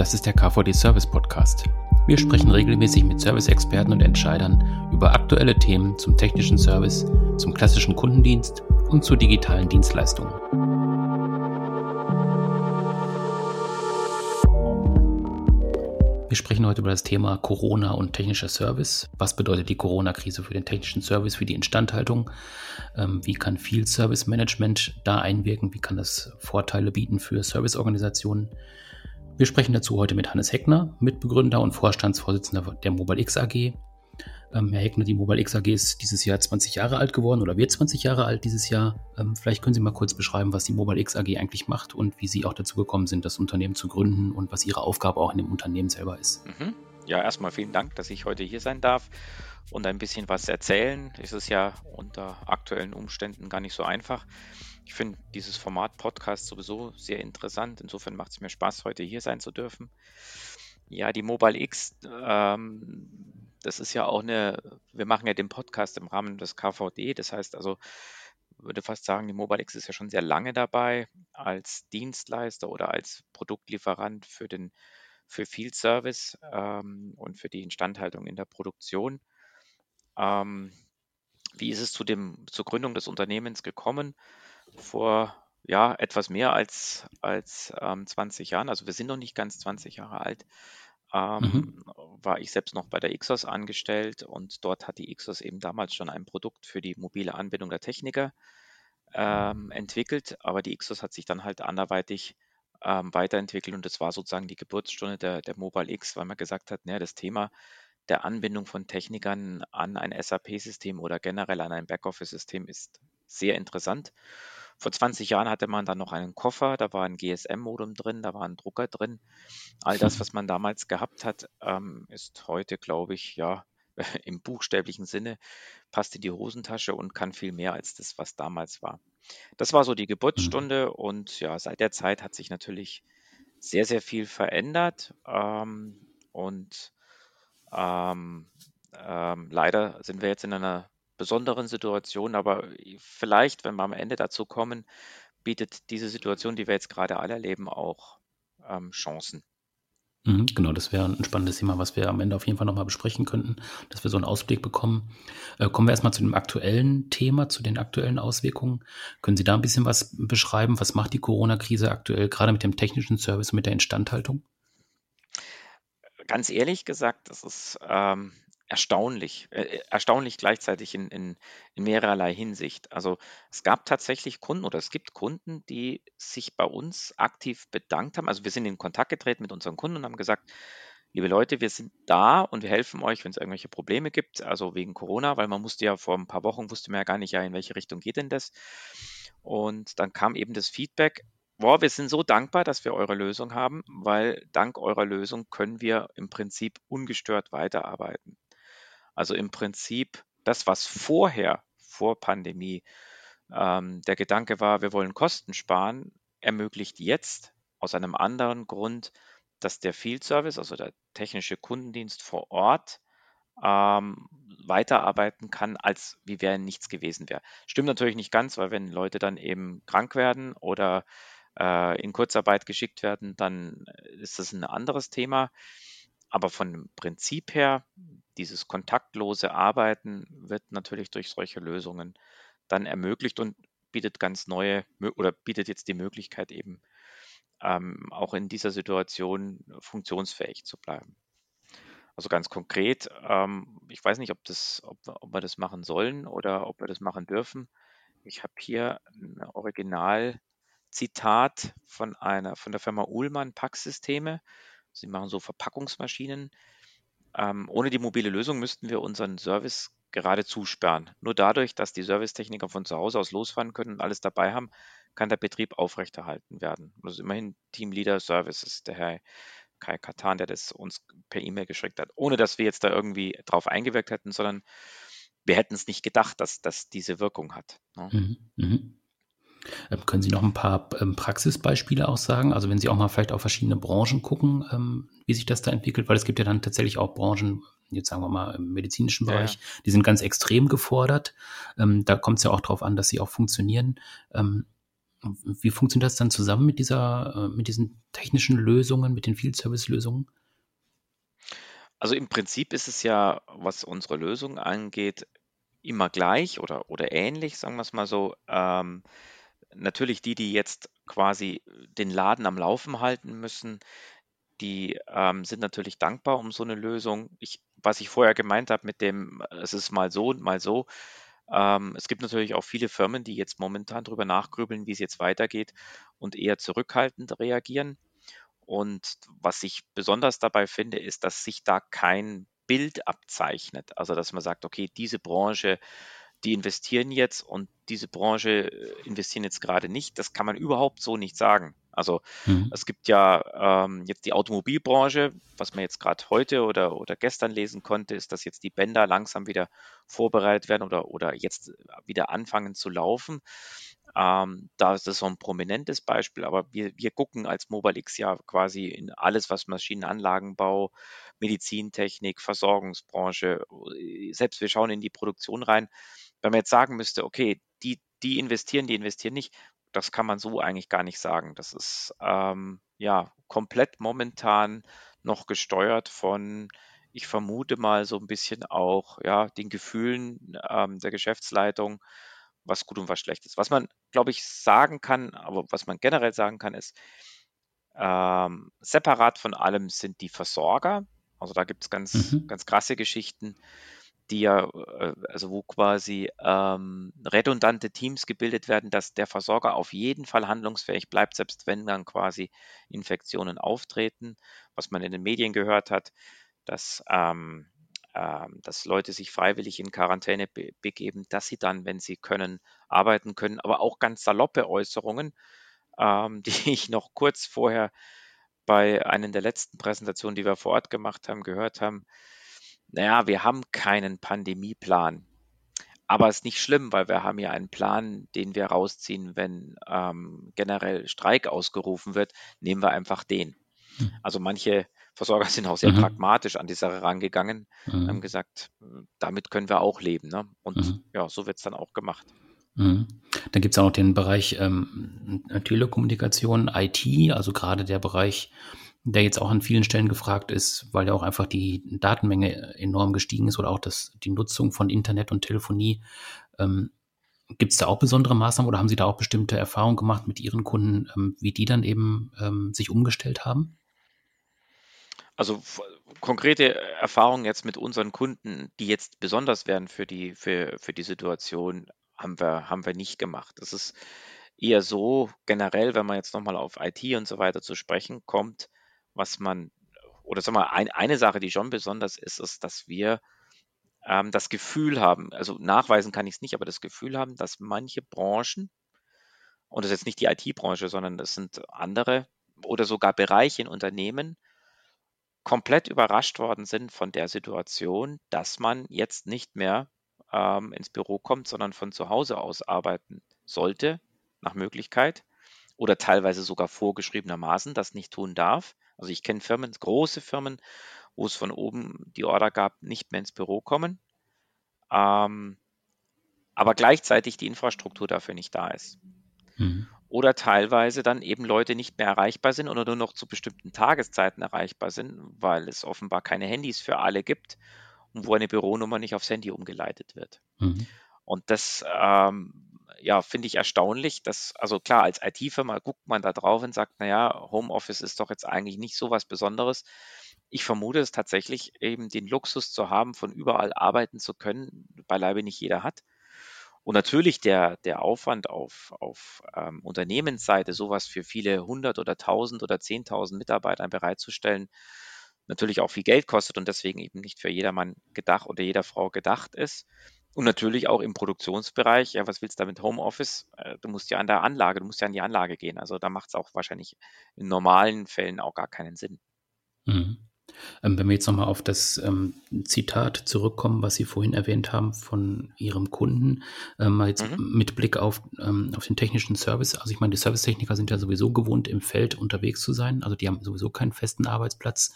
Das ist der KVD Service Podcast. Wir sprechen regelmäßig mit Service-Experten und Entscheidern über aktuelle Themen zum technischen Service, zum klassischen Kundendienst und zu digitalen Dienstleistungen. Wir sprechen heute über das Thema Corona und technischer Service. Was bedeutet die Corona-Krise für den technischen Service, für die Instandhaltung? Ähm, wie kann Field Service Management da einwirken? Wie kann das Vorteile bieten für Serviceorganisationen? Wir sprechen dazu heute mit Hannes Heckner, Mitbegründer und Vorstandsvorsitzender der Mobile X AG. Ähm, Herr Heckner, die Mobile X AG ist dieses Jahr 20 Jahre alt geworden oder wird 20 Jahre alt dieses Jahr. Ähm, vielleicht können Sie mal kurz beschreiben, was die Mobile X AG eigentlich macht und wie Sie auch dazu gekommen sind, das Unternehmen zu gründen und was Ihre Aufgabe auch in dem Unternehmen selber ist. Mhm. Ja, erstmal vielen Dank, dass ich heute hier sein darf und ein bisschen was erzählen. Es ist ja unter aktuellen Umständen gar nicht so einfach. Ich finde dieses Format Podcast sowieso sehr interessant. Insofern macht es mir Spaß, heute hier sein zu dürfen. Ja, die Mobile X ähm, das ist ja auch eine, wir machen ja den Podcast im Rahmen des KVD, das heißt also, würde fast sagen, die MobileX ist ja schon sehr lange dabei als Dienstleister oder als Produktlieferant für den für Field Service ähm, und für die Instandhaltung in der Produktion. Ähm, wie ist es zu dem, zur Gründung des Unternehmens gekommen? Vor ja, etwas mehr als, als ähm, 20 Jahren. Also wir sind noch nicht ganz 20 Jahre alt ähm, mhm. war ich selbst noch bei der Ixos angestellt und dort hat die Ixos eben damals schon ein Produkt für die mobile Anbindung der Techniker ähm, entwickelt, aber die Ixos hat sich dann halt anderweitig ähm, weiterentwickelt und das war sozusagen die Geburtsstunde der, der Mobile X, weil man gesagt hat, naja, das Thema der Anbindung von Technikern an ein SAP-System oder generell an ein Backoffice-System ist sehr interessant. Vor 20 Jahren hatte man dann noch einen Koffer, da war ein GSM-Modem drin, da war ein Drucker drin. All das, was man damals gehabt hat, ähm, ist heute, glaube ich, ja, im buchstäblichen Sinne, passt in die Hosentasche und kann viel mehr als das, was damals war. Das war so die Geburtsstunde mhm. und ja, seit der Zeit hat sich natürlich sehr, sehr viel verändert ähm, und ähm, ähm, leider sind wir jetzt in einer besonderen Situation, aber vielleicht, wenn wir am Ende dazu kommen, bietet diese Situation, die wir jetzt gerade alle erleben, auch ähm, Chancen. Mhm, genau, das wäre ein spannendes Thema, was wir am Ende auf jeden Fall nochmal besprechen könnten, dass wir so einen Ausblick bekommen. Äh, kommen wir erstmal zu dem aktuellen Thema, zu den aktuellen Auswirkungen. Können Sie da ein bisschen was beschreiben? Was macht die Corona-Krise aktuell, gerade mit dem technischen Service und mit der Instandhaltung? Ganz ehrlich gesagt, das ist ähm, erstaunlich, äh, äh, erstaunlich gleichzeitig in, in, in mehrerlei Hinsicht. Also es gab tatsächlich Kunden oder es gibt Kunden, die sich bei uns aktiv bedankt haben. Also wir sind in Kontakt getreten mit unseren Kunden und haben gesagt, liebe Leute, wir sind da und wir helfen euch, wenn es irgendwelche Probleme gibt, also wegen Corona, weil man musste ja vor ein paar Wochen, wusste man ja gar nicht, ja, in welche Richtung geht denn das. Und dann kam eben das Feedback, boah, wir sind so dankbar, dass wir eure Lösung haben, weil dank eurer Lösung können wir im Prinzip ungestört weiterarbeiten. Also im Prinzip das, was vorher, vor Pandemie, ähm, der Gedanke war, wir wollen Kosten sparen, ermöglicht jetzt aus einem anderen Grund, dass der Field Service, also der technische Kundendienst vor Ort, ähm, weiterarbeiten kann, als wie wäre nichts gewesen wäre. Stimmt natürlich nicht ganz, weil wenn Leute dann eben krank werden oder äh, in Kurzarbeit geschickt werden, dann ist das ein anderes Thema. Aber von Prinzip her, dieses kontaktlose Arbeiten wird natürlich durch solche Lösungen dann ermöglicht und bietet ganz neue oder bietet jetzt die Möglichkeit eben ähm, auch in dieser Situation funktionsfähig zu bleiben. Also ganz konkret, ähm, ich weiß nicht, ob, das, ob, ob wir das machen sollen oder ob wir das machen dürfen. Ich habe hier ein Originalzitat von einer von der Firma Uhlmann Packsysteme. Sie machen so Verpackungsmaschinen. Ähm, ohne die mobile Lösung müssten wir unseren Service gerade zusperren. Nur dadurch, dass die Servicetechniker von zu Hause aus losfahren können und alles dabei haben, kann der Betrieb aufrechterhalten werden. Das ist immerhin Teamleader Services, der Herr Kai Katan, der das uns per E-Mail geschickt hat, ohne dass wir jetzt da irgendwie drauf eingewirkt hätten, sondern wir hätten es nicht gedacht, dass das diese Wirkung hat. Ne? Mhm, mh. Ähm, können Sie noch ein paar ähm, Praxisbeispiele auch sagen? Also wenn Sie auch mal vielleicht auf verschiedene Branchen gucken, ähm, wie sich das da entwickelt, weil es gibt ja dann tatsächlich auch Branchen, jetzt sagen wir mal im medizinischen Bereich, ja. die sind ganz extrem gefordert. Da kommt es ja auch darauf an, dass sie auch funktionieren. Wie funktioniert das dann zusammen mit dieser, äh, mit diesen technischen Lösungen, mit den Field Service Lösungen? Also im Prinzip ist es ja, was unsere Lösung angeht, immer gleich oder, oder ähnlich, sagen wir es mal so. Ähm, natürlich die, die jetzt quasi den Laden am Laufen halten müssen, die ähm, sind natürlich dankbar um so eine Lösung. Ich, was ich vorher gemeint habe mit dem, es ist mal so und mal so. Ähm, es gibt natürlich auch viele Firmen, die jetzt momentan darüber nachgrübeln, wie es jetzt weitergeht und eher zurückhaltend reagieren. Und was ich besonders dabei finde, ist, dass sich da kein Bild abzeichnet. Also dass man sagt, okay, diese Branche, die investieren jetzt und diese Branche äh, investieren jetzt gerade nicht. Das kann man überhaupt so nicht sagen. Also mhm. es gibt ja ähm, jetzt die Automobilbranche, was man jetzt gerade heute oder, oder gestern lesen konnte, ist, dass jetzt die Bänder langsam wieder vorbereitet werden oder, oder jetzt wieder anfangen zu laufen. Ähm, da ist das so ein prominentes Beispiel, aber wir, wir gucken als Mobilix ja quasi in alles, was Maschinenanlagenbau, Medizintechnik, Versorgungsbranche, äh, selbst wir schauen in die Produktion rein. Wenn man jetzt sagen müsste, okay, die, die investieren, die investieren nicht, das kann man so eigentlich gar nicht sagen. Das ist ähm, ja komplett momentan noch gesteuert von, ich vermute mal so ein bisschen auch ja den Gefühlen ähm, der Geschäftsleitung, was gut und was schlecht ist. Was man, glaube ich, sagen kann, aber was man generell sagen kann, ist, ähm, separat von allem sind die Versorger. Also da gibt es ganz, mhm. ganz krasse Geschichten die ja, äh, also wo quasi ähm, redundante Teams gebildet werden, dass der Versorger auf jeden Fall handlungsfähig bleibt, selbst wenn dann quasi Infektionen auftreten, was man in den Medien gehört hat, dass, ähm, ähm, dass Leute sich freiwillig in Quarantäne be begeben, dass sie dann, wenn sie können, arbeiten können, aber auch ganz saloppe Äußerungen, ähm, die ich noch kurz vorher bei einer der letzten Präsentationen, die wir vor Ort gemacht haben, gehört haben, naja, wir haben keinen Pandemieplan. Aber es ist nicht schlimm, weil wir haben ja einen Plan, den wir rausziehen, wenn ähm, generell Streik ausgerufen wird, nehmen wir einfach den. Mhm. Also manche Versorger sind auch sehr mhm. pragmatisch an die Sache rangegangen, mhm. haben gesagt, damit können wir auch leben. Ne? Und mhm. ja, so wird es dann auch gemacht. Mhm. Dann gibt es auch noch den Bereich ähm, Telekommunikation, IT, also gerade der Bereich der jetzt auch an vielen Stellen gefragt ist, weil ja auch einfach die Datenmenge enorm gestiegen ist oder auch das, die Nutzung von Internet und Telefonie. Ähm, Gibt es da auch besondere Maßnahmen oder haben Sie da auch bestimmte Erfahrungen gemacht mit Ihren Kunden, ähm, wie die dann eben ähm, sich umgestellt haben? Also konkrete Erfahrungen jetzt mit unseren Kunden, die jetzt besonders wären für die, für, für die Situation, haben wir, haben wir nicht gemacht. Das ist eher so generell, wenn man jetzt nochmal auf IT und so weiter zu sprechen kommt, was man, oder sag mal, ein, eine Sache, die schon besonders ist, ist, dass wir ähm, das Gefühl haben, also nachweisen kann ich es nicht, aber das Gefühl haben, dass manche Branchen, und das ist jetzt nicht die IT-Branche, sondern das sind andere oder sogar Bereiche in Unternehmen, komplett überrascht worden sind von der Situation, dass man jetzt nicht mehr ähm, ins Büro kommt, sondern von zu Hause aus arbeiten sollte, nach Möglichkeit, oder teilweise sogar vorgeschriebenermaßen das nicht tun darf. Also ich kenne Firmen, große Firmen, wo es von oben die Order gab, nicht mehr ins Büro kommen, ähm, aber gleichzeitig die Infrastruktur dafür nicht da ist. Mhm. Oder teilweise dann eben Leute nicht mehr erreichbar sind oder nur noch zu bestimmten Tageszeiten erreichbar sind, weil es offenbar keine Handys für alle gibt und wo eine Büronummer nicht aufs Handy umgeleitet wird. Mhm. Und das ähm, ja, finde ich erstaunlich, dass, also klar, als IT-Firma guckt man da drauf und sagt, naja, Homeoffice ist doch jetzt eigentlich nicht so was Besonderes. Ich vermute es tatsächlich, eben den Luxus zu haben, von überall arbeiten zu können, beileibe nicht jeder hat. Und natürlich der, der Aufwand auf, auf ähm, Unternehmensseite, sowas für viele hundert oder tausend oder zehntausend Mitarbeitern bereitzustellen, natürlich auch viel Geld kostet und deswegen eben nicht für jedermann gedacht oder jeder Frau gedacht ist. Und natürlich auch im Produktionsbereich, ja, was willst du da mit Homeoffice? Äh, du musst ja an der Anlage, du musst ja an die Anlage gehen. Also da macht es auch wahrscheinlich in normalen Fällen auch gar keinen Sinn. Mhm. Ähm, wenn wir jetzt nochmal auf das ähm, Zitat zurückkommen, was Sie vorhin erwähnt haben von Ihrem Kunden, ähm, mal jetzt mhm. mit Blick auf, ähm, auf den technischen Service. Also ich meine, die Servicetechniker sind ja sowieso gewohnt, im Feld unterwegs zu sein. Also die haben sowieso keinen festen Arbeitsplatz,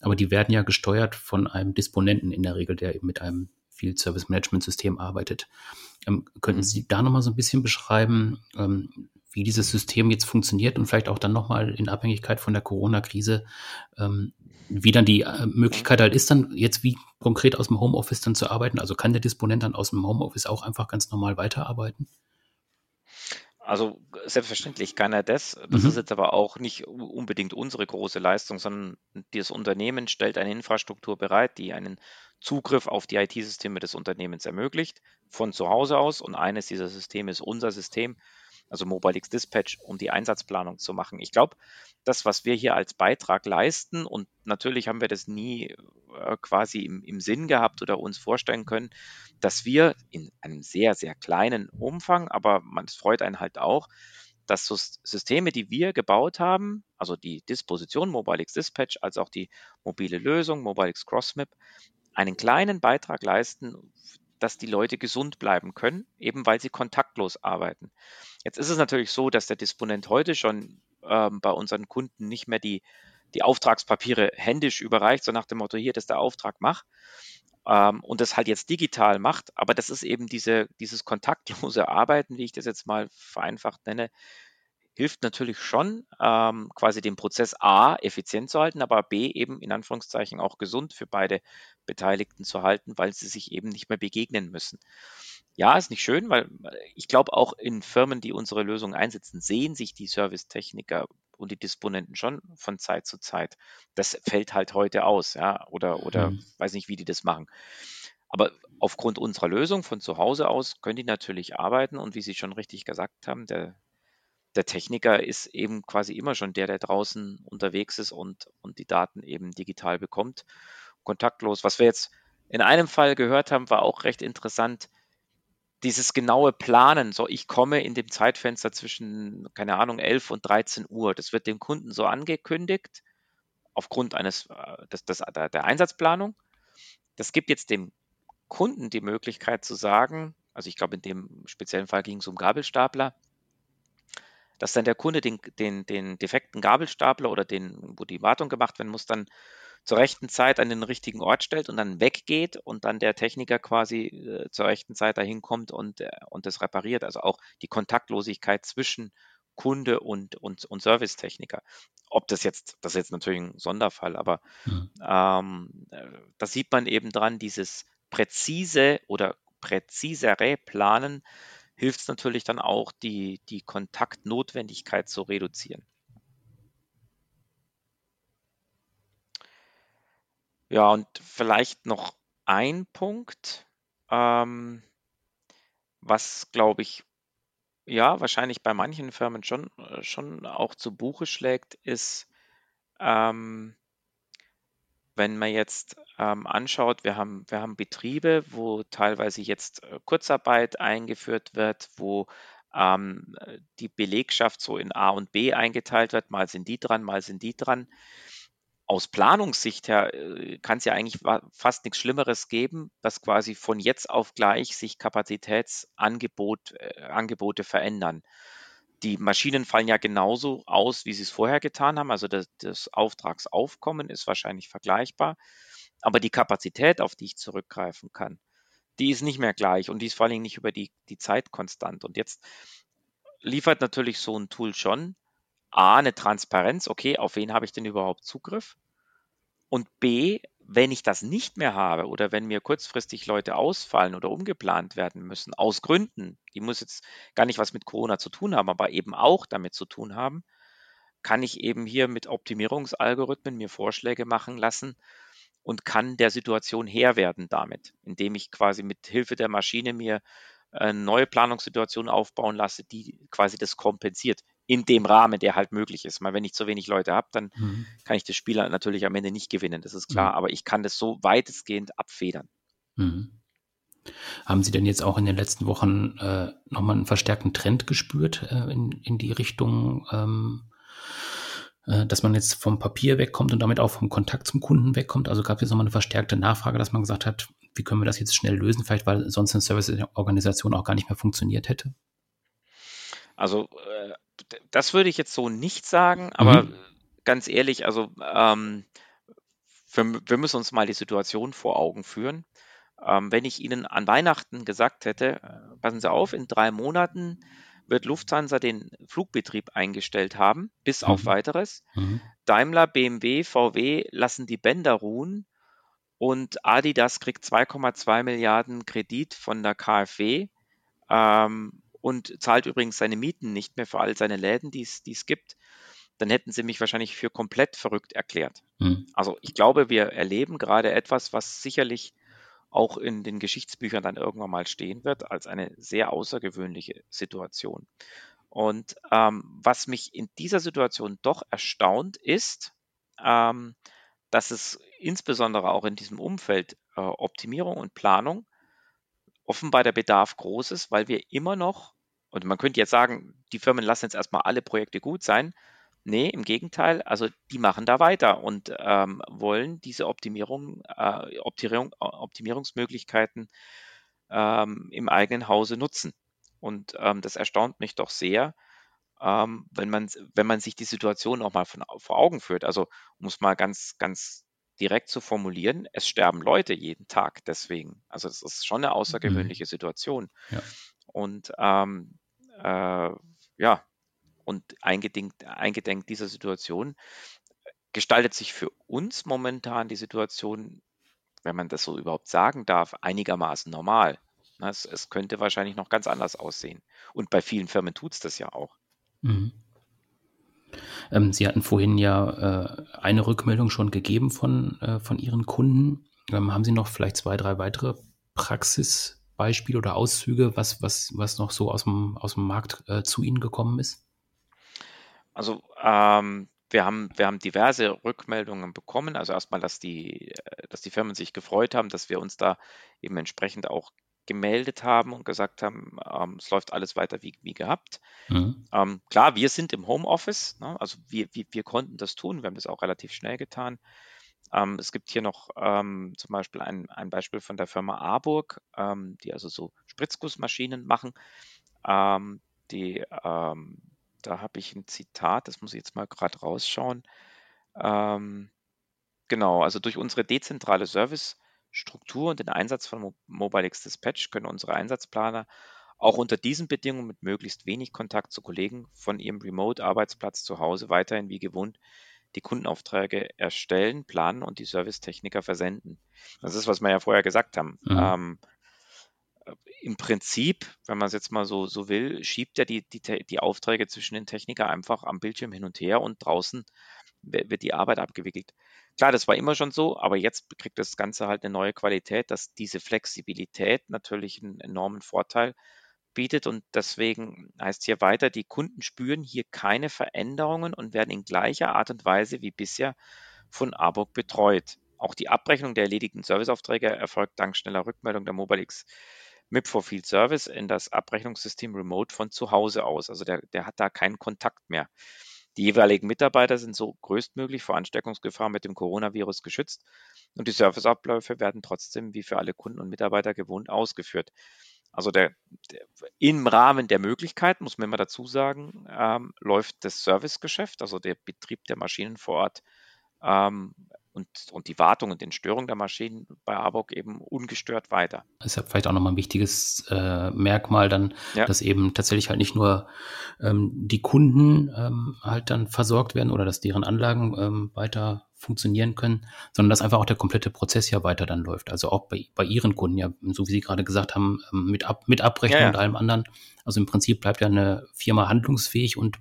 aber die werden ja gesteuert von einem Disponenten in der Regel, der eben mit einem Field Service Management System arbeitet. Ähm, könnten mhm. Sie da nochmal so ein bisschen beschreiben, ähm, wie dieses System jetzt funktioniert und vielleicht auch dann nochmal in Abhängigkeit von der Corona-Krise, ähm, wie dann die äh, Möglichkeit halt ist, dann jetzt wie konkret aus dem Homeoffice dann zu arbeiten. Also kann der Disponent dann aus dem Homeoffice auch einfach ganz normal weiterarbeiten? Also selbstverständlich kann er das. Das mhm. ist jetzt aber auch nicht unbedingt unsere große Leistung, sondern das Unternehmen stellt eine Infrastruktur bereit, die einen Zugriff auf die IT-Systeme des Unternehmens ermöglicht, von zu Hause aus. Und eines dieser Systeme ist unser System, also MobileX Dispatch, um die Einsatzplanung zu machen. Ich glaube, das, was wir hier als Beitrag leisten, und natürlich haben wir das nie äh, quasi im, im Sinn gehabt oder uns vorstellen können, dass wir in einem sehr, sehr kleinen Umfang, aber man freut einen halt auch, dass Systeme, die wir gebaut haben, also die Disposition MobileX Dispatch, als auch die mobile Lösung MobileX CrossMap, einen kleinen Beitrag leisten, dass die Leute gesund bleiben können, eben weil sie kontaktlos arbeiten. Jetzt ist es natürlich so, dass der Disponent heute schon ähm, bei unseren Kunden nicht mehr die, die Auftragspapiere händisch überreicht, so nach dem Motto, hier, das ist der Auftrag, mach. Ähm, und das halt jetzt digital macht. Aber das ist eben diese, dieses kontaktlose Arbeiten, wie ich das jetzt mal vereinfacht nenne, hilft natürlich schon, ähm, quasi den Prozess A effizient zu halten, aber B eben in Anführungszeichen auch gesund für beide Beteiligten zu halten, weil sie sich eben nicht mehr begegnen müssen. Ja, ist nicht schön, weil ich glaube auch in Firmen, die unsere Lösung einsetzen, sehen sich die Servicetechniker und die Disponenten schon von Zeit zu Zeit. Das fällt halt heute aus, ja, oder, oder mhm. weiß nicht, wie die das machen. Aber aufgrund unserer Lösung von zu Hause aus können die natürlich arbeiten und wie Sie schon richtig gesagt haben, der, der Techniker ist eben quasi immer schon der, der draußen unterwegs ist und, und die Daten eben digital bekommt, kontaktlos. Was wir jetzt in einem Fall gehört haben, war auch recht interessant. Dieses genaue Planen, so ich komme in dem Zeitfenster zwischen, keine Ahnung, 11 und 13 Uhr, das wird dem Kunden so angekündigt, aufgrund eines, äh, des, des, der Einsatzplanung. Das gibt jetzt dem Kunden die Möglichkeit zu sagen, also ich glaube, in dem speziellen Fall ging es um Gabelstapler, dass dann der Kunde den, den, den defekten Gabelstapler oder den, wo die Wartung gemacht werden muss, dann zur rechten Zeit an den richtigen Ort stellt und dann weggeht und dann der Techniker quasi äh, zur rechten Zeit dahin kommt und, äh, und das repariert. Also auch die Kontaktlosigkeit zwischen Kunde und, und, und Servicetechniker. Ob das jetzt, das ist jetzt natürlich ein Sonderfall, aber mhm. ähm, äh, da sieht man eben dran, dieses präzise oder präzisere Planen hilft es natürlich dann auch, die, die Kontaktnotwendigkeit zu reduzieren. Ja, und vielleicht noch ein Punkt, ähm, was glaube ich, ja, wahrscheinlich bei manchen Firmen schon, äh, schon auch zu Buche schlägt, ist, ähm, wenn man jetzt ähm, anschaut, wir haben, wir haben Betriebe, wo teilweise jetzt äh, Kurzarbeit eingeführt wird, wo ähm, die Belegschaft so in A und B eingeteilt wird, mal sind die dran, mal sind die dran. Aus Planungssicht her äh, kann es ja eigentlich fast nichts Schlimmeres geben, dass quasi von jetzt auf gleich sich Kapazitätsangebote äh, verändern. Die Maschinen fallen ja genauso aus, wie sie es vorher getan haben. Also das, das Auftragsaufkommen ist wahrscheinlich vergleichbar. Aber die Kapazität, auf die ich zurückgreifen kann, die ist nicht mehr gleich und die ist vor allem nicht über die, die Zeit konstant. Und jetzt liefert natürlich so ein Tool schon A, eine Transparenz, okay, auf wen habe ich denn überhaupt Zugriff? Und B, wenn ich das nicht mehr habe oder wenn mir kurzfristig Leute ausfallen oder umgeplant werden müssen, aus Gründen, die muss jetzt gar nicht was mit Corona zu tun haben, aber eben auch damit zu tun haben, kann ich eben hier mit Optimierungsalgorithmen mir Vorschläge machen lassen und kann der Situation Herr werden damit, indem ich quasi mit Hilfe der Maschine mir eine neue Planungssituation aufbauen lasse, die quasi das kompensiert in dem Rahmen, der halt möglich ist. Mal wenn ich zu wenig Leute habe, dann mhm. kann ich das Spiel natürlich am Ende nicht gewinnen, das ist klar, mhm. aber ich kann das so weitestgehend abfedern. Mhm. Haben Sie denn jetzt auch in den letzten Wochen äh, nochmal einen verstärkten Trend gespürt äh, in, in die Richtung, ähm, äh, dass man jetzt vom Papier wegkommt und damit auch vom Kontakt zum Kunden wegkommt? Also gab es jetzt nochmal eine verstärkte Nachfrage, dass man gesagt hat, wie können wir das jetzt schnell lösen, vielleicht weil sonst eine Serviceorganisation auch gar nicht mehr funktioniert hätte? Also äh, das würde ich jetzt so nicht sagen, aber mhm. ganz ehrlich, also ähm, wir, wir, müssen uns mal die Situation vor Augen führen. Ähm, wenn ich Ihnen an Weihnachten gesagt hätte, äh, passen Sie auf, in drei Monaten wird Lufthansa den Flugbetrieb eingestellt haben, bis mhm. auf weiteres. Mhm. Daimler, BMW, VW lassen die Bänder ruhen und Adidas kriegt 2,2 Milliarden Kredit von der KfW ähm, und zahlt übrigens seine Mieten nicht mehr für all seine Läden, die es gibt. Dann hätten sie mich wahrscheinlich für komplett verrückt erklärt. Mhm. Also ich glaube, wir erleben gerade etwas, was sicherlich auch in den Geschichtsbüchern dann irgendwann mal stehen wird, als eine sehr außergewöhnliche Situation. Und ähm, was mich in dieser Situation doch erstaunt, ist, ähm, dass es insbesondere auch in diesem Umfeld äh, Optimierung und Planung offenbar der Bedarf groß ist, weil wir immer noch, und man könnte jetzt sagen, die Firmen lassen jetzt erstmal alle Projekte gut sein, Nee, im Gegenteil, also die machen da weiter und ähm, wollen diese Optimierung, äh, Optimierung, Optimierungsmöglichkeiten ähm, im eigenen Hause nutzen. Und ähm, das erstaunt mich doch sehr, ähm, wenn, man, wenn man sich die Situation auch mal von, vor Augen führt. Also um es mal ganz, ganz direkt zu formulieren, es sterben Leute jeden Tag deswegen. Also es ist schon eine mhm. außergewöhnliche Situation. Ja. Und ähm, äh, ja, und eingedenk, eingedenk dieser Situation gestaltet sich für uns momentan die Situation, wenn man das so überhaupt sagen darf, einigermaßen normal. Es, es könnte wahrscheinlich noch ganz anders aussehen. Und bei vielen Firmen tut es das ja auch. Mhm. Ähm, Sie hatten vorhin ja äh, eine Rückmeldung schon gegeben von, äh, von Ihren Kunden. Ähm, haben Sie noch vielleicht zwei, drei weitere Praxisbeispiele oder Auszüge, was, was, was noch so aus dem, aus dem Markt äh, zu Ihnen gekommen ist? Also ähm, wir haben, wir haben diverse Rückmeldungen bekommen. Also erstmal, dass die, äh, dass die Firmen sich gefreut haben, dass wir uns da eben entsprechend auch gemeldet haben und gesagt haben, ähm, es läuft alles weiter wie, wie gehabt. Mhm. Ähm, klar, wir sind im Homeoffice, ne? also wir, wir, wir konnten das tun, wir haben das auch relativ schnell getan. Ähm, es gibt hier noch ähm, zum Beispiel ein, ein Beispiel von der Firma Arburg, ähm, die also so Spritzgussmaschinen machen. Ähm, die ähm, da habe ich ein Zitat, das muss ich jetzt mal gerade rausschauen. Ähm, genau, also durch unsere dezentrale Servicestruktur und den Einsatz von Mo MobileX Dispatch können unsere Einsatzplaner auch unter diesen Bedingungen mit möglichst wenig Kontakt zu Kollegen von ihrem Remote-Arbeitsplatz zu Hause weiterhin wie gewohnt die Kundenaufträge erstellen, planen und die Servicetechniker versenden. Das ist, was wir ja vorher gesagt haben. Mhm. Ähm, im Prinzip, wenn man es jetzt mal so, so will, schiebt er die, die, die Aufträge zwischen den Techniker einfach am Bildschirm hin und her und draußen wird die Arbeit abgewickelt. Klar, das war immer schon so, aber jetzt kriegt das Ganze halt eine neue Qualität, dass diese Flexibilität natürlich einen enormen Vorteil bietet und deswegen heißt hier weiter, die Kunden spüren hier keine Veränderungen und werden in gleicher Art und Weise wie bisher von Arburg betreut. Auch die Abrechnung der erledigten Serviceaufträge erfolgt dank schneller Rückmeldung der MobileX MIP for Field Service in das Abrechnungssystem Remote von zu Hause aus. Also der, der hat da keinen Kontakt mehr. Die jeweiligen Mitarbeiter sind so größtmöglich vor Ansteckungsgefahr mit dem Coronavirus geschützt und die Serviceabläufe werden trotzdem wie für alle Kunden und Mitarbeiter gewohnt ausgeführt. Also der, der, im Rahmen der Möglichkeit, muss man immer dazu sagen, ähm, läuft das Servicegeschäft, also der Betrieb der Maschinen vor Ort, ähm, und, und die Wartung und Entstörung der Maschinen bei ABOC eben ungestört weiter. Das ist ja vielleicht auch nochmal ein wichtiges äh, Merkmal dann, ja. dass eben tatsächlich halt nicht nur ähm, die Kunden ähm, halt dann versorgt werden oder dass deren Anlagen ähm, weiter funktionieren können, sondern dass einfach auch der komplette Prozess ja weiter dann läuft. Also auch bei, bei Ihren Kunden, ja, so wie Sie gerade gesagt haben, ähm, mit, Ab mit Abrechnung ja, ja. und allem anderen. Also im Prinzip bleibt ja eine Firma handlungsfähig und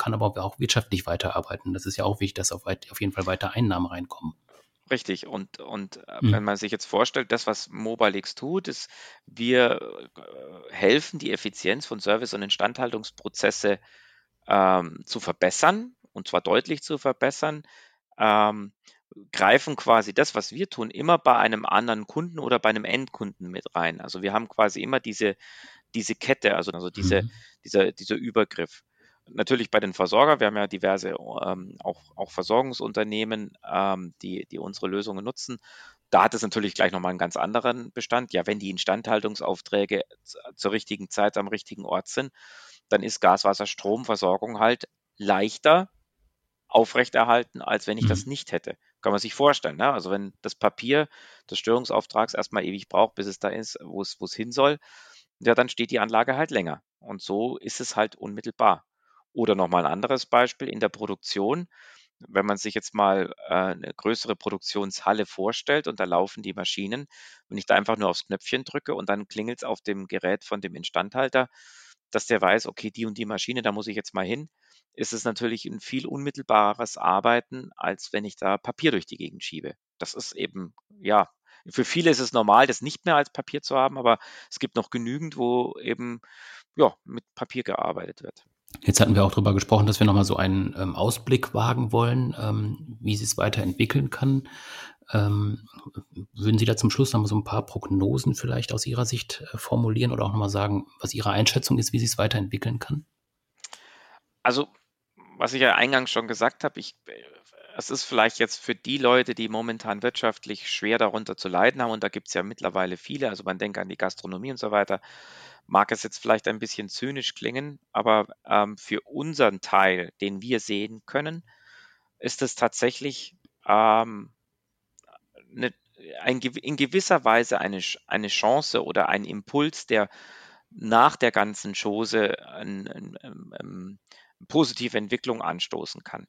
kann aber auch wirtschaftlich weiterarbeiten. Das ist ja auch wichtig, dass auf, auf jeden Fall weiter Einnahmen reinkommen. Richtig. Und, und äh, mhm. wenn man sich jetzt vorstellt, das, was MobileX tut, ist, wir äh, helfen, die Effizienz von Service- und Instandhaltungsprozesse ähm, zu verbessern, und zwar deutlich zu verbessern, ähm, greifen quasi das, was wir tun, immer bei einem anderen Kunden oder bei einem Endkunden mit rein. Also wir haben quasi immer diese, diese Kette, also, also diese, mhm. dieser, dieser Übergriff natürlich bei den Versorgern. Wir haben ja diverse ähm, auch, auch Versorgungsunternehmen, ähm, die, die unsere Lösungen nutzen. Da hat es natürlich gleich nochmal einen ganz anderen Bestand. Ja, wenn die Instandhaltungsaufträge zur richtigen Zeit am richtigen Ort sind, dann ist Gaswasser, Stromversorgung halt leichter aufrechterhalten, als wenn ich mhm. das nicht hätte. Kann man sich vorstellen. Ne? Also wenn das Papier des Störungsauftrags erstmal ewig braucht, bis es da ist, wo es, wo es hin soll, ja, dann steht die Anlage halt länger. Und so ist es halt unmittelbar. Oder nochmal ein anderes Beispiel in der Produktion. Wenn man sich jetzt mal äh, eine größere Produktionshalle vorstellt und da laufen die Maschinen, wenn ich da einfach nur aufs Knöpfchen drücke und dann klingelt es auf dem Gerät von dem Instandhalter, dass der weiß, okay, die und die Maschine, da muss ich jetzt mal hin, ist es natürlich ein viel unmittelbareres Arbeiten, als wenn ich da Papier durch die Gegend schiebe. Das ist eben, ja, für viele ist es normal, das nicht mehr als Papier zu haben, aber es gibt noch genügend, wo eben ja, mit Papier gearbeitet wird. Jetzt hatten wir auch darüber gesprochen, dass wir nochmal so einen ähm, Ausblick wagen wollen, ähm, wie sich es weiterentwickeln kann. Ähm, würden Sie da zum Schluss nochmal so ein paar Prognosen vielleicht aus Ihrer Sicht äh, formulieren oder auch nochmal sagen, was Ihre Einschätzung ist, wie sich es weiterentwickeln kann? Also, was ich ja eingangs schon gesagt habe, ich, es ist vielleicht jetzt für die Leute, die momentan wirtschaftlich schwer darunter zu leiden haben, und da gibt es ja mittlerweile viele, also man denkt an die Gastronomie und so weiter, mag es jetzt vielleicht ein bisschen zynisch klingen, aber ähm, für unseren Teil, den wir sehen können, ist es tatsächlich ähm, eine, ein, in gewisser Weise eine, eine Chance oder ein Impuls, der nach der ganzen Chose eine, eine, eine positive Entwicklung anstoßen kann.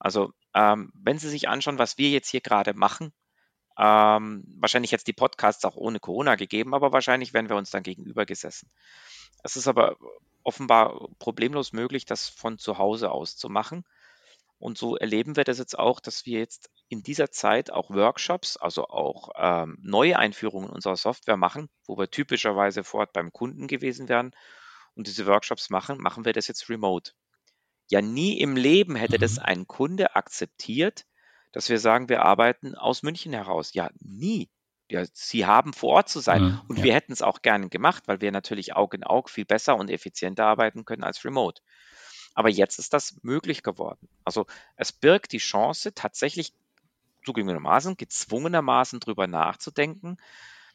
Also ähm, wenn Sie sich anschauen, was wir jetzt hier gerade machen, ähm, wahrscheinlich jetzt die Podcasts auch ohne Corona gegeben, aber wahrscheinlich wären wir uns dann gegenüber gesessen. Es ist aber offenbar problemlos möglich, das von zu Hause aus zu machen. Und so erleben wir das jetzt auch, dass wir jetzt in dieser Zeit auch Workshops, also auch ähm, Neueinführungen unserer Software machen, wo wir typischerweise vor Ort beim Kunden gewesen wären und diese Workshops machen, machen wir das jetzt remote. Ja, nie im Leben hätte das mhm. ein Kunde akzeptiert, dass wir sagen, wir arbeiten aus München heraus. Ja, nie. Ja, sie haben vor Ort zu sein. Mhm, und ja. wir hätten es auch gerne gemacht, weil wir natürlich Auge in Auge viel besser und effizienter arbeiten können als remote. Aber jetzt ist das möglich geworden. Also es birgt die Chance, tatsächlich zugegebenermaßen, gezwungenermaßen drüber nachzudenken.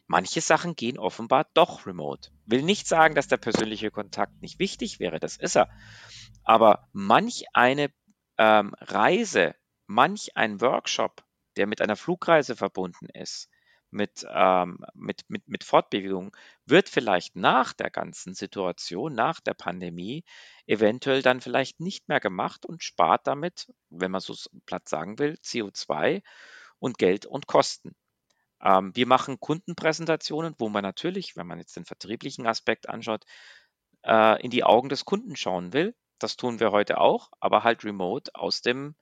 Manche Sachen gehen offenbar doch remote. Will nicht sagen, dass der persönliche Kontakt nicht wichtig wäre, das ist er. Aber manch eine ähm, Reise manch ein Workshop, der mit einer Flugreise verbunden ist, mit, ähm, mit, mit, mit Fortbewegung, wird vielleicht nach der ganzen Situation, nach der Pandemie, eventuell dann vielleicht nicht mehr gemacht und spart damit, wenn man so platt sagen will, CO2 und Geld und Kosten. Ähm, wir machen Kundenpräsentationen, wo man natürlich, wenn man jetzt den vertrieblichen Aspekt anschaut, äh, in die Augen des Kunden schauen will. Das tun wir heute auch, aber halt remote aus dem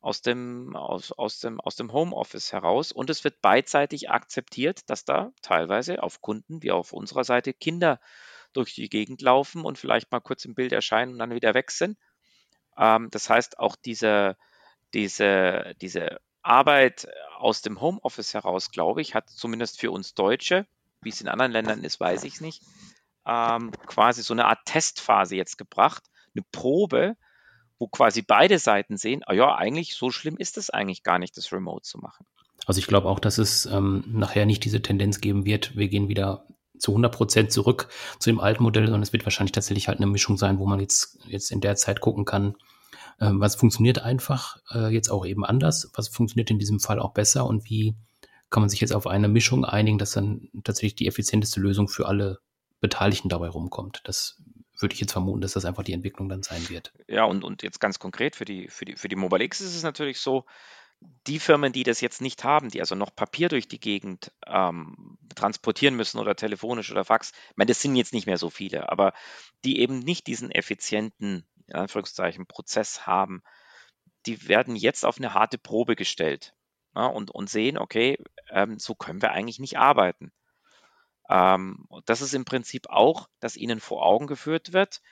aus dem, aus, aus, dem, aus dem Homeoffice heraus und es wird beidseitig akzeptiert, dass da teilweise auf Kunden wie auf unserer Seite Kinder durch die Gegend laufen und vielleicht mal kurz im Bild erscheinen und dann wieder weg sind. Ähm, das heißt, auch diese, diese, diese Arbeit aus dem Homeoffice heraus, glaube ich, hat zumindest für uns Deutsche, wie es in anderen Ländern ist, weiß ich nicht, ähm, quasi so eine Art Testphase jetzt gebracht, eine Probe, wo quasi beide Seiten sehen, ah ja, eigentlich so schlimm ist es eigentlich gar nicht, das Remote zu machen. Also ich glaube auch, dass es ähm, nachher nicht diese Tendenz geben wird, wir gehen wieder zu 100 Prozent zurück zu dem alten Modell, sondern es wird wahrscheinlich tatsächlich halt eine Mischung sein, wo man jetzt, jetzt in der Zeit gucken kann, äh, was funktioniert einfach äh, jetzt auch eben anders, was funktioniert in diesem Fall auch besser und wie kann man sich jetzt auf eine Mischung einigen, dass dann tatsächlich die effizienteste Lösung für alle Beteiligten dabei rumkommt. Das würde ich jetzt vermuten, dass das einfach die Entwicklung dann sein wird. Ja, und, und jetzt ganz konkret für die, für die, für die Mobile X ist es natürlich so, die Firmen, die das jetzt nicht haben, die also noch Papier durch die Gegend ähm, transportieren müssen oder telefonisch oder Fax, ich meine, das sind jetzt nicht mehr so viele, aber die eben nicht diesen effizienten, in Anführungszeichen, Prozess haben, die werden jetzt auf eine harte Probe gestellt ja, und, und sehen, okay, ähm, so können wir eigentlich nicht arbeiten. Ähm, das ist im Prinzip auch, dass ihnen vor Augen geführt wird,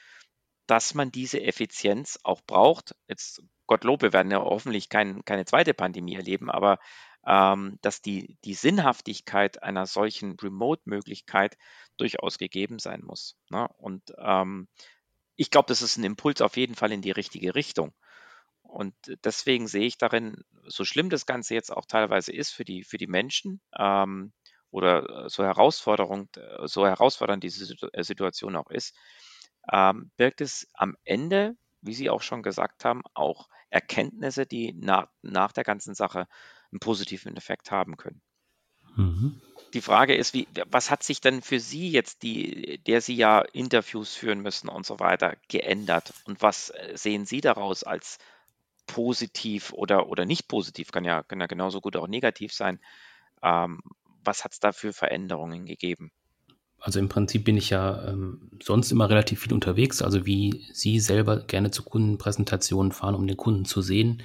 dass man diese Effizienz auch braucht. Jetzt, Gottlob, wir werden ja hoffentlich kein, keine zweite Pandemie erleben, aber ähm, dass die, die Sinnhaftigkeit einer solchen Remote-Möglichkeit durchaus gegeben sein muss. Ne? Und ähm, ich glaube, das ist ein Impuls auf jeden Fall in die richtige Richtung. Und deswegen sehe ich darin, so schlimm das Ganze jetzt auch teilweise ist für die, für die Menschen, ähm, oder äh, so, Herausforderung, äh, so herausfordernd diese äh, Situation auch ist, ähm, birgt es am Ende, wie Sie auch schon gesagt haben, auch Erkenntnisse, die nach, nach der ganzen Sache einen positiven Effekt haben können. Mhm. die Frage ist, wie, was hat sich denn für Sie jetzt, die, der Sie ja Interviews führen müssen und so weiter, geändert? Und was sehen Sie daraus als positiv oder, oder nicht positiv? Kann ja, kann ja genauso gut auch negativ sein. Ähm, was hat es da für Veränderungen gegeben? Also im Prinzip bin ich ja ähm, sonst immer relativ viel unterwegs. Also wie Sie selber gerne zu Kundenpräsentationen fahren, um den Kunden zu sehen,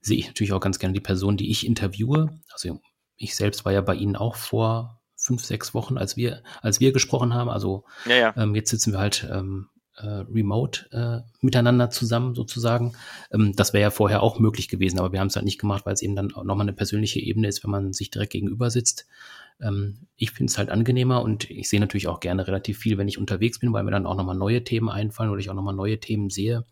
sehe ich natürlich auch ganz gerne die Person, die ich interviewe. Also ich selbst war ja bei Ihnen auch vor fünf, sechs Wochen, als wir, als wir gesprochen haben. Also ja, ja. Ähm, jetzt sitzen wir halt ähm, äh, remote äh, miteinander zusammen sozusagen. Ähm, das wäre ja vorher auch möglich gewesen, aber wir haben es halt nicht gemacht, weil es eben dann nochmal eine persönliche Ebene ist, wenn man sich direkt gegenüber sitzt. Ähm, ich finde es halt angenehmer und ich sehe natürlich auch gerne relativ viel, wenn ich unterwegs bin, weil mir dann auch nochmal neue Themen einfallen oder ich auch nochmal neue Themen sehe.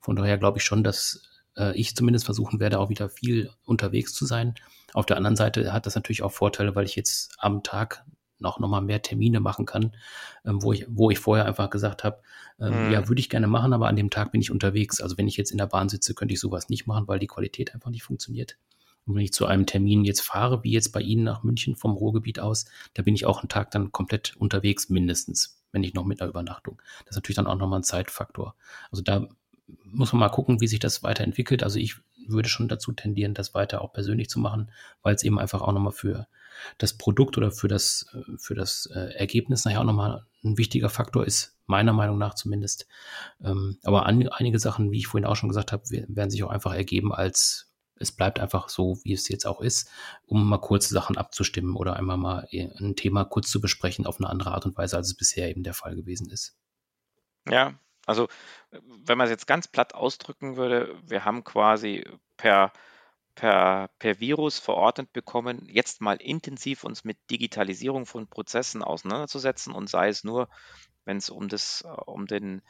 Von daher glaube ich schon, dass äh, ich zumindest versuchen werde, auch wieder viel unterwegs zu sein. Auf der anderen Seite hat das natürlich auch Vorteile, weil ich jetzt am Tag noch, noch mal mehr Termine machen kann, ähm, wo, ich, wo ich vorher einfach gesagt habe, ähm, mhm. ja, würde ich gerne machen, aber an dem Tag bin ich unterwegs. Also wenn ich jetzt in der Bahn sitze, könnte ich sowas nicht machen, weil die Qualität einfach nicht funktioniert. Und wenn ich zu einem Termin jetzt fahre, wie jetzt bei Ihnen nach München vom Ruhrgebiet aus, da bin ich auch einen Tag dann komplett unterwegs, mindestens, wenn nicht noch mit einer Übernachtung. Das ist natürlich dann auch nochmal ein Zeitfaktor. Also da muss man mal gucken, wie sich das weiterentwickelt. Also ich würde schon dazu tendieren, das weiter auch persönlich zu machen, weil es eben einfach auch nochmal für das Produkt oder für das, für das äh, Ergebnis nachher auch nochmal ein wichtiger Faktor ist, meiner Meinung nach zumindest. Ähm, aber an, einige Sachen, wie ich vorhin auch schon gesagt habe, werden sich auch einfach ergeben als es bleibt einfach so, wie es jetzt auch ist, um mal kurze Sachen abzustimmen oder einmal mal ein Thema kurz zu besprechen auf eine andere Art und Weise, als es bisher eben der Fall gewesen ist. Ja, also wenn man es jetzt ganz platt ausdrücken würde, wir haben quasi per, per, per Virus verordnet bekommen, jetzt mal intensiv uns mit Digitalisierung von Prozessen auseinanderzusetzen und sei es nur, wenn es um das, um den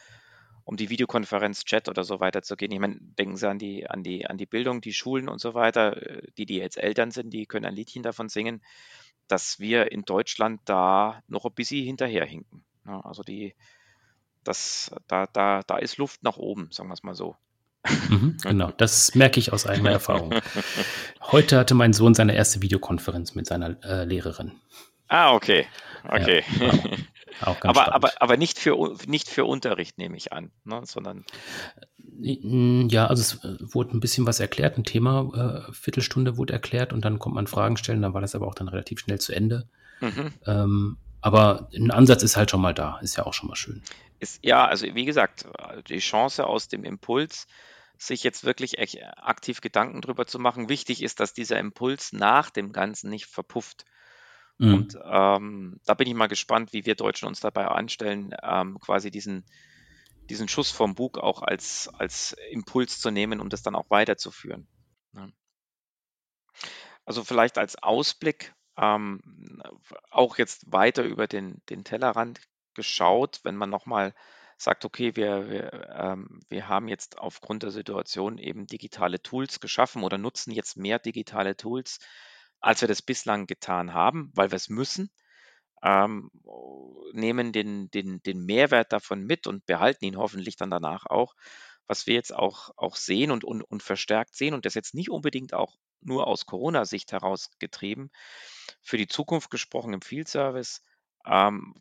um die Videokonferenz, Chat oder so weiter zu gehen. Ich meine, denken Sie an die, an die, an die Bildung, die Schulen und so weiter, äh, die, die jetzt Eltern sind, die können ein Liedchen davon singen, dass wir in Deutschland da noch ein bisschen hinterherhinken. Also die, das, da, da, da ist Luft nach oben, sagen wir es mal so. Mhm, genau, das merke ich aus eigener Erfahrung. Heute hatte mein Sohn seine erste Videokonferenz mit seiner äh, Lehrerin. Ah, okay. Okay. Ja, genau. Auch ganz aber, aber, aber nicht für, nicht für Unterricht, nehme ich an, ne? sondern. Ja, also es äh, wurde ein bisschen was erklärt, ein Thema, äh, Viertelstunde wurde erklärt und dann kommt man Fragen stellen, dann war das aber auch dann relativ schnell zu Ende. Mhm. Ähm, aber ein Ansatz ist halt schon mal da, ist ja auch schon mal schön. Ist, ja, also wie gesagt, die Chance aus dem Impuls, sich jetzt wirklich aktiv Gedanken drüber zu machen. Wichtig ist, dass dieser Impuls nach dem Ganzen nicht verpufft. Mhm. Und ähm, da bin ich mal gespannt, wie wir Deutschen uns dabei anstellen, ähm, quasi diesen, diesen Schuss vom Bug auch als, als Impuls zu nehmen, um das dann auch weiterzuführen. Ja. Also vielleicht als Ausblick, ähm, auch jetzt weiter über den, den Tellerrand geschaut, wenn man nochmal sagt, okay, wir, wir, ähm, wir haben jetzt aufgrund der Situation eben digitale Tools geschaffen oder nutzen jetzt mehr digitale Tools, als wir das bislang getan haben, weil wir es müssen, ähm, nehmen den, den, den Mehrwert davon mit und behalten ihn hoffentlich dann danach auch. Was wir jetzt auch, auch sehen und, und, und verstärkt sehen und das jetzt nicht unbedingt auch nur aus Corona-Sicht heraus getrieben, für die Zukunft gesprochen im Field Service, ähm,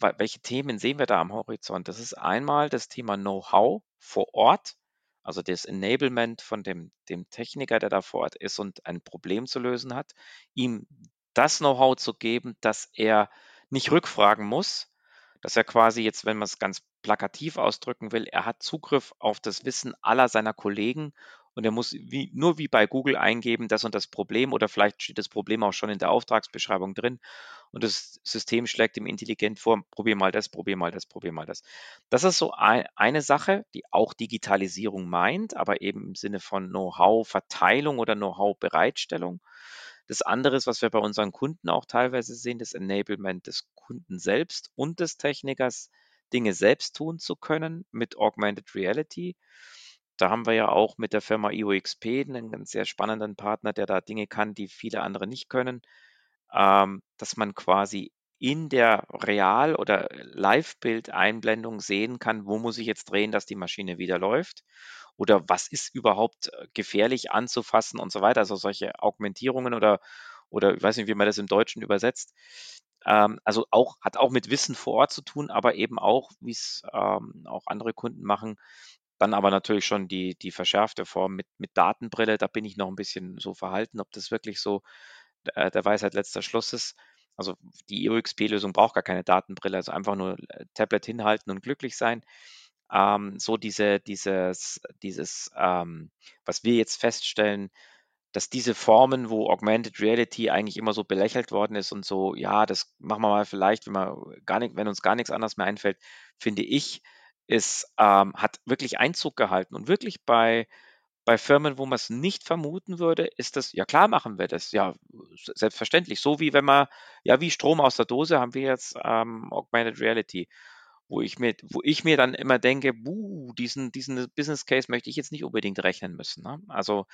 welche Themen sehen wir da am Horizont? Das ist einmal das Thema Know-how vor Ort, also das Enablement von dem, dem Techniker, der da vor Ort ist und ein Problem zu lösen hat, ihm das Know-how zu geben, dass er nicht rückfragen muss, dass er quasi jetzt, wenn man es ganz plakativ ausdrücken will, er hat Zugriff auf das Wissen aller seiner Kollegen und er muss wie, nur wie bei Google eingeben, das und das Problem oder vielleicht steht das Problem auch schon in der Auftragsbeschreibung drin und das System schlägt ihm intelligent vor, probier mal das, probier mal das, probier mal das. Das ist so ein, eine Sache, die auch Digitalisierung meint, aber eben im Sinne von Know-how-Verteilung oder Know-how-Bereitstellung. Das andere ist, was wir bei unseren Kunden auch teilweise sehen, das Enablement des Kunden selbst und des Technikers, Dinge selbst tun zu können mit Augmented Reality. Da haben wir ja auch mit der Firma IOXP einen ganz sehr spannenden Partner, der da Dinge kann, die viele andere nicht können, ähm, dass man quasi in der Real- oder Live-Bild-Einblendung sehen kann, wo muss ich jetzt drehen, dass die Maschine wieder läuft oder was ist überhaupt äh, gefährlich anzufassen und so weiter. Also solche Augmentierungen oder, oder ich weiß nicht, wie man das im Deutschen übersetzt. Ähm, also auch, hat auch mit Wissen vor Ort zu tun, aber eben auch, wie es ähm, auch andere Kunden machen, dann aber natürlich schon die, die verschärfte Form mit, mit Datenbrille. Da bin ich noch ein bisschen so verhalten, ob das wirklich so äh, der Weisheit letzter Schluss ist. Also die EUXP-Lösung braucht gar keine Datenbrille, also einfach nur äh, Tablet hinhalten und glücklich sein. Ähm, so diese, dieses, dieses, ähm, was wir jetzt feststellen, dass diese Formen, wo Augmented Reality eigentlich immer so belächelt worden ist und so, ja, das machen wir mal vielleicht, wenn, wir gar nicht, wenn uns gar nichts anderes mehr einfällt, finde ich, ist, ähm, hat wirklich Einzug gehalten und wirklich bei, bei Firmen, wo man es nicht vermuten würde, ist das, ja klar machen wir das, ja, selbstverständlich. So wie wenn man, ja, wie Strom aus der Dose haben wir jetzt ähm, Augmented Reality, wo ich mir, wo ich mir dann immer denke, buh, diesen, diesen Business Case möchte ich jetzt nicht unbedingt rechnen müssen. Ne? Also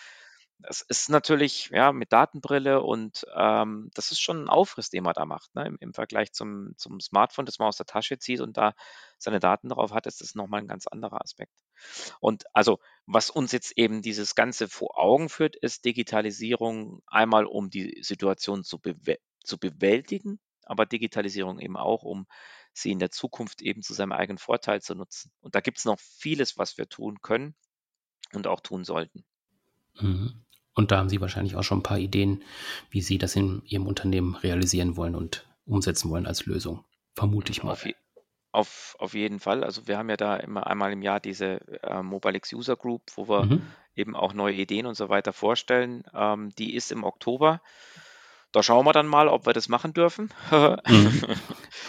es ist natürlich, ja, mit Datenbrille und ähm, das ist schon ein Aufriss, den man da macht, ne? Im, im Vergleich zum, zum Smartphone, das man aus der Tasche zieht und da seine Daten drauf hat, ist das nochmal ein ganz anderer Aspekt. Und also, was uns jetzt eben dieses Ganze vor Augen führt, ist Digitalisierung einmal, um die Situation zu, bew zu bewältigen, aber Digitalisierung eben auch, um sie in der Zukunft eben zu seinem eigenen Vorteil zu nutzen. Und da gibt es noch vieles, was wir tun können und auch tun sollten. Mhm. Und da haben Sie wahrscheinlich auch schon ein paar Ideen, wie Sie das in Ihrem Unternehmen realisieren wollen und umsetzen wollen als Lösung. Vermute ich mal. Auf, auf, auf jeden Fall. Also wir haben ja da immer einmal im Jahr diese äh, MobileX User Group, wo wir mhm. eben auch neue Ideen und so weiter vorstellen. Ähm, die ist im Oktober. Da schauen wir dann mal, ob wir das machen dürfen. mhm.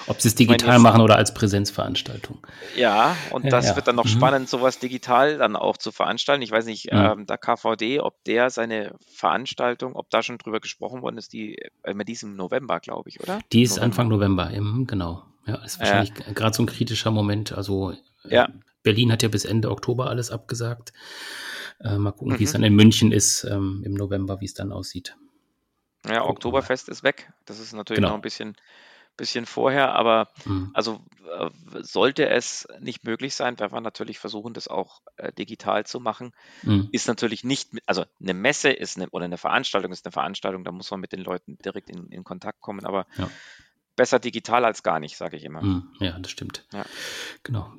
Ob sie es digital machen oder als Präsenzveranstaltung. Ja, und das ja. wird dann noch mhm. spannend, sowas digital dann auch zu veranstalten. Ich weiß nicht, mhm. ähm, der KVD, ob der seine Veranstaltung, ob da schon drüber gesprochen worden ist, die äh, mit diesem November, glaube ich, oder? Die ist November. Anfang November, eben, genau. Ja, ist wahrscheinlich ja. gerade so ein kritischer Moment. Also äh, ja. Berlin hat ja bis Ende Oktober alles abgesagt. Äh, mal gucken, mhm. wie es dann in München ist ähm, im November, wie es dann aussieht. Ja, Oktoberfest ist weg. Das ist natürlich genau. noch ein bisschen, bisschen vorher, aber mhm. also äh, sollte es nicht möglich sein, werden wir natürlich versuchen, das auch äh, digital zu machen. Mhm. Ist natürlich nicht, also eine Messe ist eine, oder eine Veranstaltung ist eine Veranstaltung, da muss man mit den Leuten direkt in, in Kontakt kommen, aber ja. besser digital als gar nicht, sage ich immer. Mhm. Ja, das stimmt. Ja. Genau.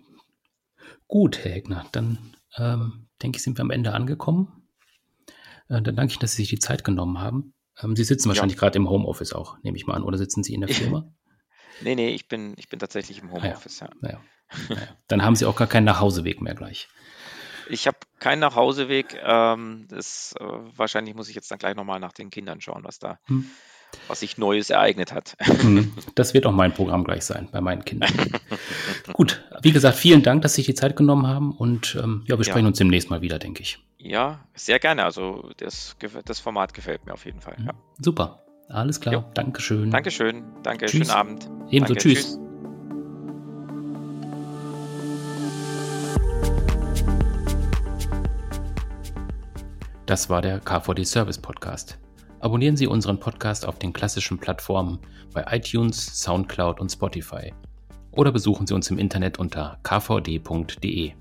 Gut, Herr Heckner, dann ähm, denke ich, sind wir am Ende angekommen. Äh, dann danke ich, dass Sie sich die Zeit genommen haben. Ähm, Sie sitzen wahrscheinlich ja. gerade im Homeoffice auch, nehme ich mal an, oder sitzen Sie in der Firma? nee, nee, ich bin, ich bin tatsächlich im Homeoffice, ah, ja. ja. Naja. Dann haben Sie auch gar keinen Nachhauseweg mehr gleich. Ich habe keinen Nachhauseweg. Ähm, das, äh, wahrscheinlich muss ich jetzt dann gleich nochmal nach den Kindern schauen, was da, hm. Was sich Neues ereignet hat. Hm. Das wird auch mein Programm gleich sein bei meinen Kindern. Gut, wie gesagt, vielen Dank, dass Sie sich die Zeit genommen haben und ähm, ja, wir sprechen ja. uns demnächst mal wieder, denke ich. Ja, sehr gerne. Also das, das Format gefällt mir auf jeden Fall. Ja. Super. Alles klar. Jo. Dankeschön. Dankeschön. Danke. Tschüss. Schönen Abend. Ebenso. Danke. Tschüss. tschüss. Das war der KVD Service Podcast. Abonnieren Sie unseren Podcast auf den klassischen Plattformen bei iTunes, SoundCloud und Spotify. Oder besuchen Sie uns im Internet unter kvd.de.